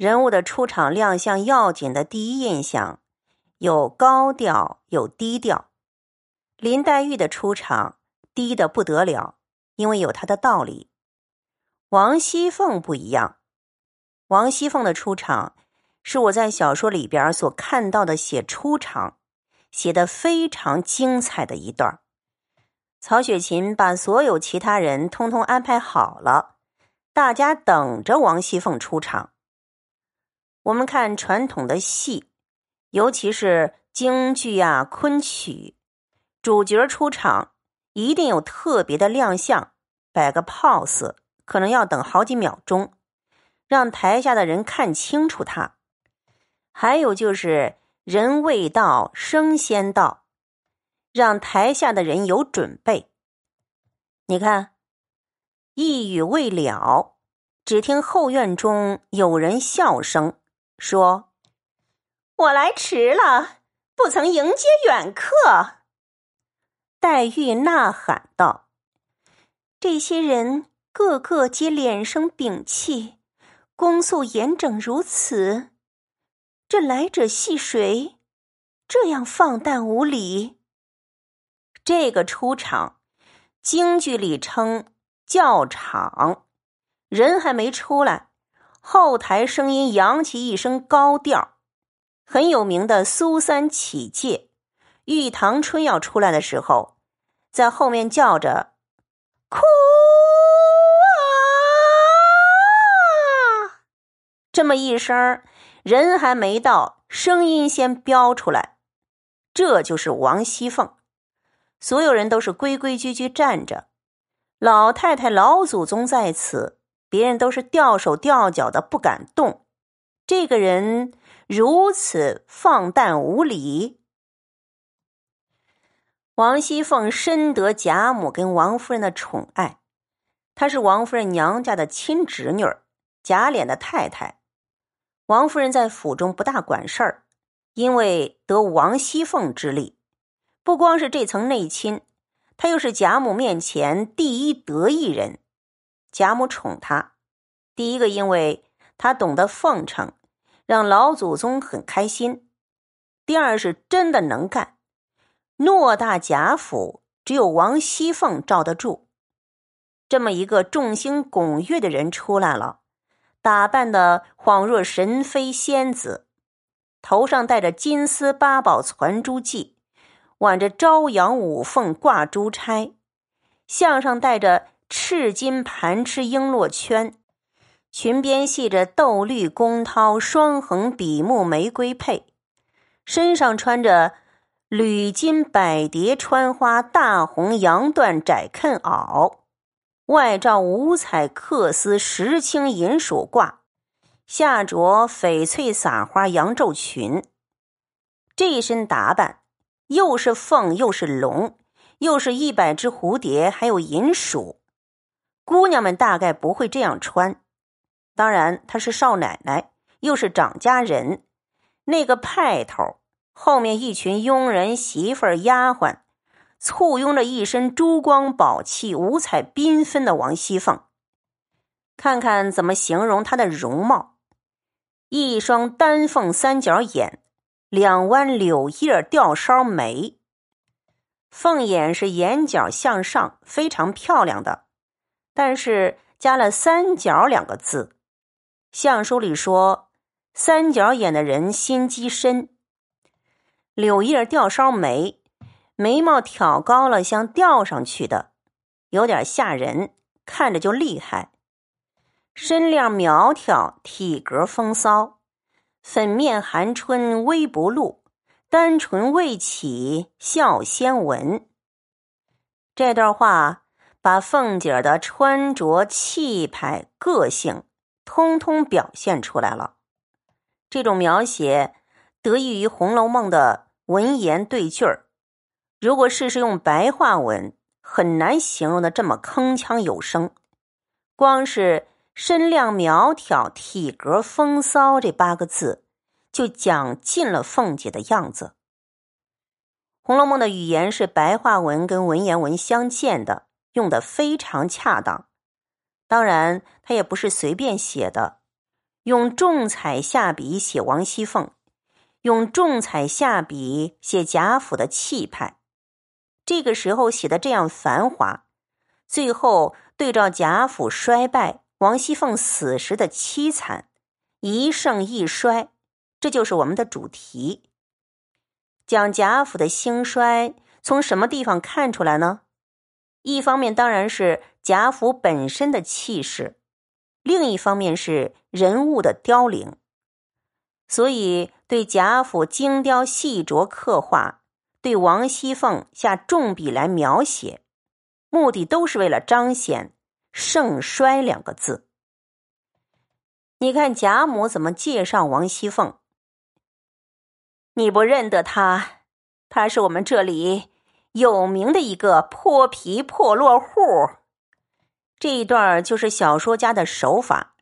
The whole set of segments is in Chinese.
人物的出场亮相要紧的第一印象，有高调，有低调。林黛玉的出场低的不得了，因为有她的道理。王熙凤不一样，王熙凤的出场是我在小说里边所看到的写出场写的非常精彩的一段。曹雪芹把所有其他人通通安排好了，大家等着王熙凤出场。我们看传统的戏，尤其是京剧啊、昆曲，主角出场一定有特别的亮相，摆个 pose，可能要等好几秒钟，让台下的人看清楚他。还有就是人未到，声先到。让台下的人有准备。你看，一语未了，只听后院中有人笑声说：“我来迟了，不曾迎接远客。”黛玉呐喊道：“这些人个个皆脸生屏气，恭肃严整如此，这来者系谁？这样放诞无礼！”这个出场，京剧里称叫场，人还没出来，后台声音扬起一声高调。很有名的苏三起解，玉堂春要出来的时候，在后面叫着“哭啊”，这么一声，人还没到，声音先飙出来，这就是王熙凤。所有人都是规规矩矩站着，老太太、老祖宗在此，别人都是吊手吊脚的，不敢动。这个人如此放荡无礼。王熙凤深得贾母跟王夫人的宠爱，她是王夫人娘家的亲侄女儿，贾琏的太太。王夫人在府中不大管事儿，因为得王熙凤之力。不光是这层内亲，她又是贾母面前第一得意人。贾母宠他，第一个因为他懂得奉承，让老祖宗很开心；第二是真的能干。偌大贾府，只有王熙凤罩得住。这么一个众星拱月的人出来了，打扮的恍若神妃仙子，头上戴着金丝八宝攒珠髻。挽着朝阳五凤挂珠钗，项上戴着赤金盘螭璎珞圈，裙边系着豆绿宫绦双横比目玫瑰佩，身上穿着缕金百蝶穿花大红洋缎窄裉袄，外罩五彩缂丝石青银鼠褂，下着翡翠撒花羊皱裙，这一身打扮。又是凤，又是龙，又是一百只蝴蝶，还有银鼠。姑娘们大概不会这样穿。当然，她是少奶奶，又是长家人，那个派头，后面一群佣人、媳妇儿、丫鬟，簇拥着一身珠光宝气、五彩缤纷的王熙凤。看看怎么形容她的容貌：一双丹凤三角眼。两弯柳叶吊梢眉，凤眼是眼角向上，非常漂亮的，但是加了“三角”两个字。相书里说，三角眼的人心机深。柳叶吊梢眉，眉毛挑高了像吊上去的，有点吓人，看着就厉害。身量苗条，体格风骚。粉面含春微不露，单唇未启笑先闻。这段话把凤姐的穿着、气派、个性通通表现出来了。这种描写得益于《红楼梦》的文言对句儿。如果试试用白话文，很难形容的这么铿锵有声。光是。身量苗条、体格风骚，这八个字就讲尽了凤姐的样子。《红楼梦》的语言是白话文跟文言文相间的，用的非常恰当。当然，他也不是随便写的，用重彩下笔写王熙凤，用重彩下笔写贾府的气派。这个时候写的这样繁华，最后对照贾府衰败、王熙凤死时的凄惨，一盛一衰，这就是我们的主题。讲贾府的兴衰，从什么地方看出来呢？一方面当然是贾府本身的气势，另一方面是人物的凋零。所以对贾府精雕细琢刻画，对王熙凤下重笔来描写，目的都是为了彰显盛衰两个字。你看贾母怎么介绍王熙凤？你不认得他，他是我们这里有名的一个泼皮破落户。这一段就是小说家的手法。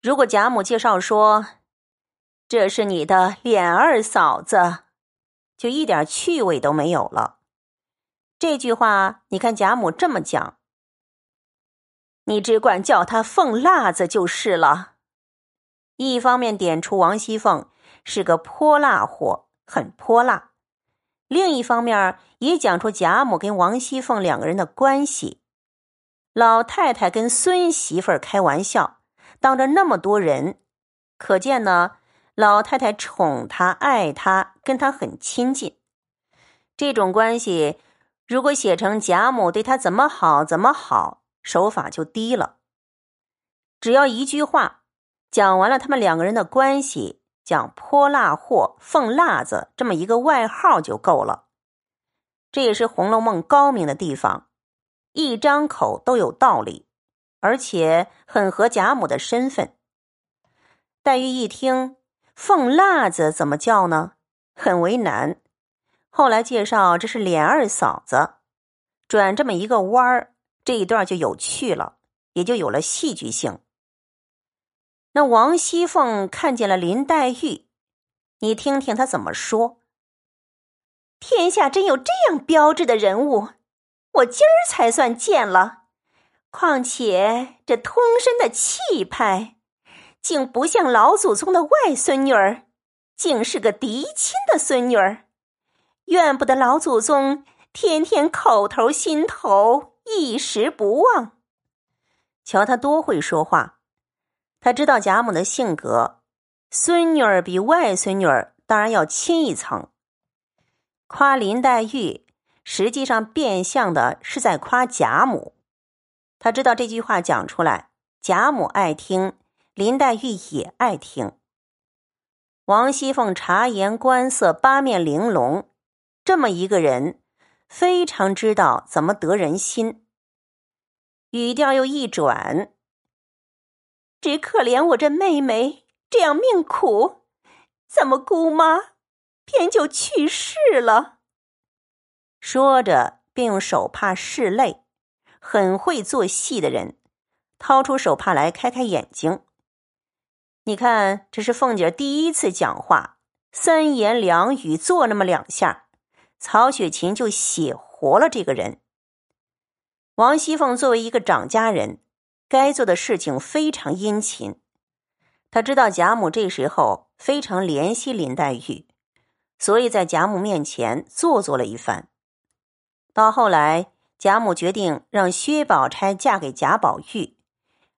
如果贾母介绍说：“这是你的琏二嫂子”，就一点趣味都没有了。这句话，你看贾母这么讲，你只管叫她凤辣子就是了。一方面点出王熙凤。是个泼辣货，很泼辣。另一方面，也讲出贾母跟王熙凤两个人的关系。老太太跟孙媳妇儿开玩笑，当着那么多人，可见呢，老太太宠她、爱她，跟她很亲近。这种关系，如果写成贾母对她怎么好怎么好，手法就低了。只要一句话讲完了他们两个人的关系。讲泼辣货、凤辣子这么一个外号就够了，这也是《红楼梦》高明的地方，一张口都有道理，而且很合贾母的身份。黛玉一听凤辣子怎么叫呢？很为难。后来介绍这是琏二嫂子，转这么一个弯儿，这一段就有趣了，也就有了戏剧性。那王熙凤看见了林黛玉，你听听她怎么说。天下真有这样标致的人物，我今儿才算见了。况且这通身的气派，竟不像老祖宗的外孙女儿，竟是个嫡亲的孙女儿。怨不得老祖宗天天口头心头一时不忘。瞧他多会说话。他知道贾母的性格，孙女儿比外孙女儿当然要亲一层。夸林黛玉，实际上变相的是在夸贾母。他知道这句话讲出来，贾母爱听，林黛玉也爱听。王熙凤察言观色，八面玲珑，这么一个人，非常知道怎么得人心。语调又一转。只可怜我这妹妹这样命苦，怎么姑妈偏就去世了？说着，便用手帕拭泪，很会做戏的人，掏出手帕来开开眼睛。你看，这是凤姐第一次讲话，三言两语做那么两下，曹雪芹就写活了这个人。王熙凤作为一个长家人。该做的事情非常殷勤，他知道贾母这时候非常怜惜林黛玉，所以在贾母面前做作了一番。到后来，贾母决定让薛宝钗嫁给贾宝玉，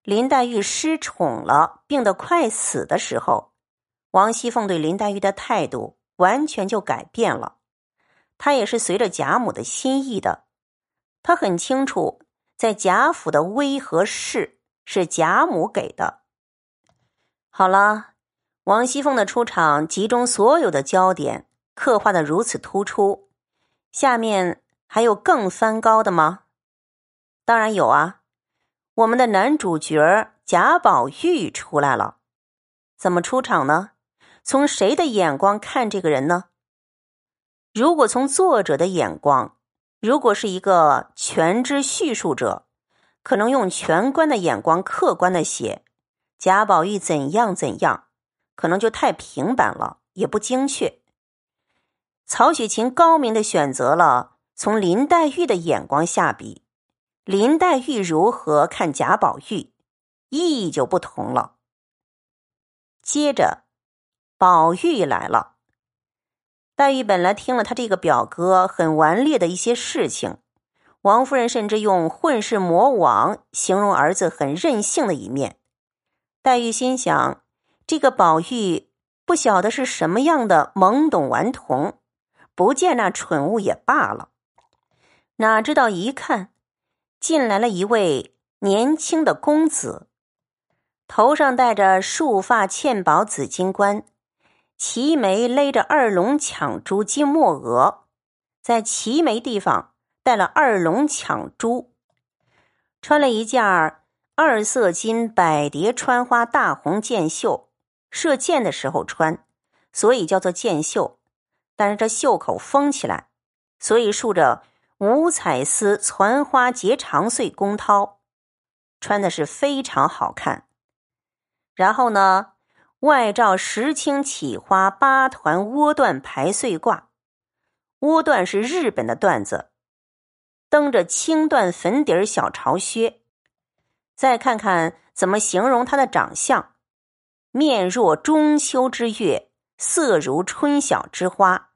林黛玉失宠了，病得快死的时候，王熙凤对林黛玉的态度完全就改变了。她也是随着贾母的心意的，她很清楚。在贾府的威和势是贾母给的。好了，王熙凤的出场集中所有的焦点，刻画的如此突出。下面还有更翻高的吗？当然有啊！我们的男主角贾宝玉出来了，怎么出场呢？从谁的眼光看这个人呢？如果从作者的眼光。如果是一个全知叙述者，可能用全观的眼光客观的写贾宝玉怎样怎样，可能就太平板了，也不精确。曹雪芹高明的选择了从林黛玉的眼光下笔，林黛玉如何看贾宝玉，意义就不同了。接着，宝玉来了。黛玉本来听了他这个表哥很顽劣的一些事情，王夫人甚至用“混世魔王”形容儿子很任性的一面。黛玉心想，这个宝玉不晓得是什么样的懵懂顽童，不见那蠢物也罢了。哪知道一看，进来了一位年轻的公子，头上戴着束发嵌宝紫金冠。齐眉勒着二龙抢珠金墨额，在齐眉地方戴了二龙抢珠，穿了一件二色金百蝶穿花大红箭袖，射箭的时候穿，所以叫做箭袖。但是这袖口封起来，所以竖着五彩丝攒花结长穗宫绦，穿的是非常好看。然后呢？外罩石青起花八团倭缎排穗褂，倭缎是日本的缎子，蹬着青缎粉底儿小朝靴。再看看怎么形容他的长相：面若中秋之月，色如春晓之花，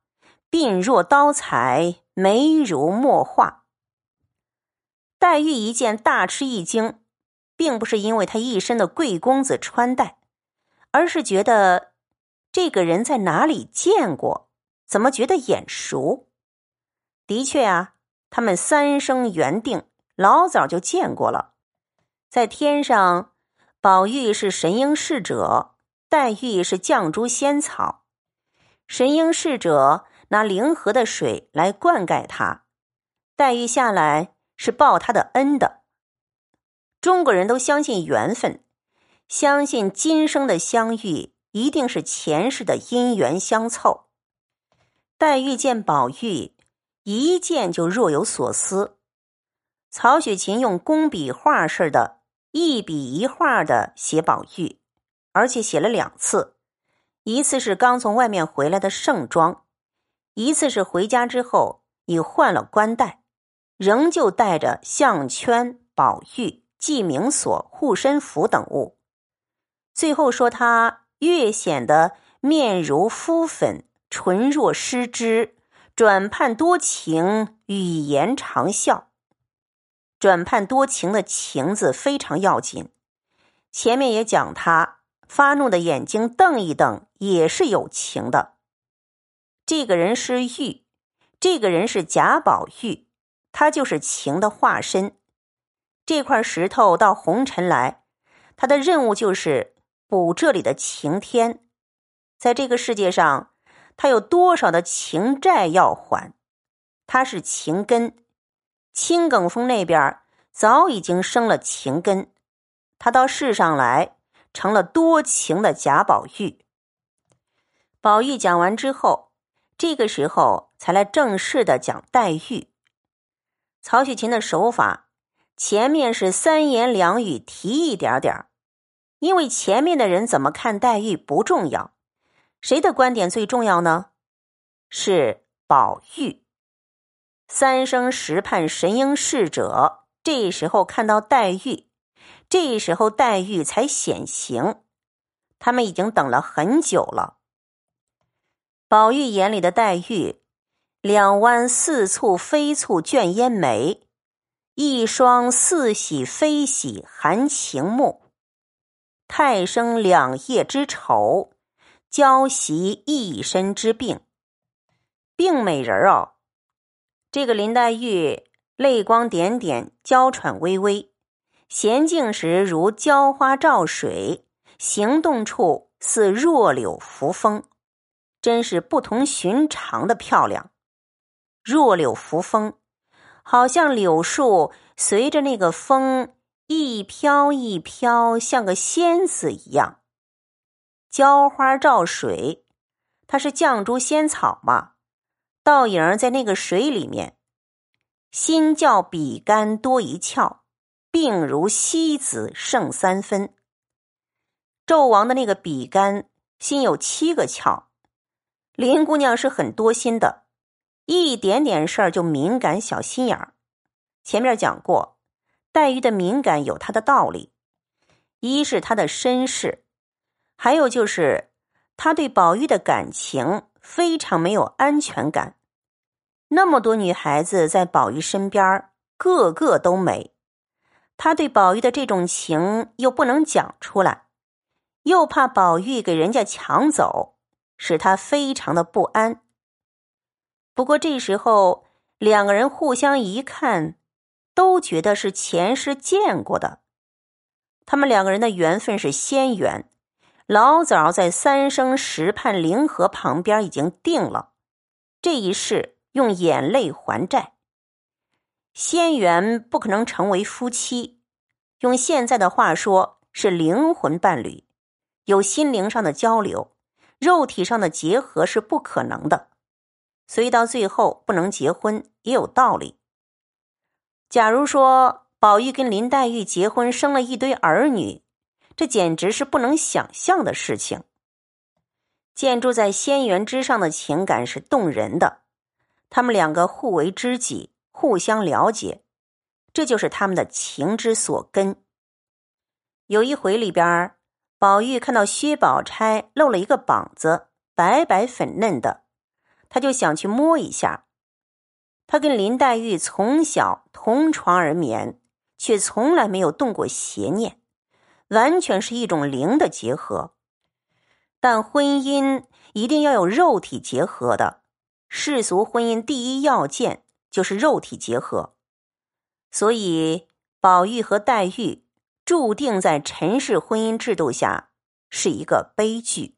鬓若刀裁，眉如墨画。黛玉一见大吃一惊，并不是因为他一身的贵公子穿戴。而是觉得这个人在哪里见过？怎么觉得眼熟？的确啊，他们三生缘定，老早就见过了。在天上，宝玉是神瑛侍者，黛玉是绛珠仙草。神瑛侍者拿灵河的水来灌溉他，黛玉下来是报他的恩的。中国人都相信缘分。相信今生的相遇一定是前世的姻缘相凑。黛玉见宝玉，一见就若有所思。曹雪芹用工笔画似的，一笔一画的写宝玉，而且写了两次，一次是刚从外面回来的盛装，一次是回家之后已换了冠带，仍旧带着项圈、宝玉、记名锁、护身符等物。最后说他越显得面如敷粉，唇若施脂，转盼多情，语言长笑。转盼多情的情字非常要紧。前面也讲他发怒的眼睛瞪一瞪，也是有情的。这个人是玉，这个人是贾宝玉，他就是情的化身。这块石头到红尘来，他的任务就是。补这里的晴天，在这个世界上，他有多少的情债要还？他是情根，青埂峰那边早已经生了情根，他到世上来成了多情的贾宝玉。宝玉讲完之后，这个时候才来正式的讲黛玉。曹雪芹的手法，前面是三言两语提一点点因为前面的人怎么看黛玉不重要，谁的观点最重要呢？是宝玉。三生石畔神瑛侍者，这时候看到黛玉，这时候黛玉才显形。他们已经等了很久了。宝玉眼里的黛玉，两弯似蹙非蹙卷烟眉，一双似喜非喜含情目。太生两夜之愁，娇袭一身之病。病美人儿哦，这个林黛玉泪光点点，娇喘微微，娴静时如娇花照水，行动处似弱柳扶风，真是不同寻常的漂亮。弱柳扶风，好像柳树随着那个风。一飘一飘，像个仙子一样。浇花照水，它是绛珠仙草嘛，倒影在那个水里面。心较比干多一窍，病如西子胜三分。纣王的那个比干心有七个窍，林姑娘是很多心的，一点点事儿就敏感小心眼儿。前面讲过。黛玉的敏感有她的道理，一是她的身世，还有就是，她对宝玉的感情非常没有安全感。那么多女孩子在宝玉身边，个个都美，他对宝玉的这种情又不能讲出来，又怕宝玉给人家抢走，使他非常的不安。不过这时候，两个人互相一看，都觉得是前世见过的。他们两个人的缘分是仙缘。老早在三生石畔灵河旁边已经定了，这一世用眼泪还债。仙缘不可能成为夫妻，用现在的话说是灵魂伴侣，有心灵上的交流，肉体上的结合是不可能的，所以到最后不能结婚也有道理。假如说宝玉跟林黛玉结婚，生了一堆儿女。这简直是不能想象的事情。建筑在仙缘之上的情感是动人的，他们两个互为知己，互相了解，这就是他们的情之所根。有一回里边，宝玉看到薛宝钗露了一个膀子，白白粉嫩的，他就想去摸一下。他跟林黛玉从小同床而眠，却从来没有动过邪念。完全是一种灵的结合，但婚姻一定要有肉体结合的。世俗婚姻第一要件就是肉体结合，所以宝玉和黛玉注定在陈氏婚姻制度下是一个悲剧。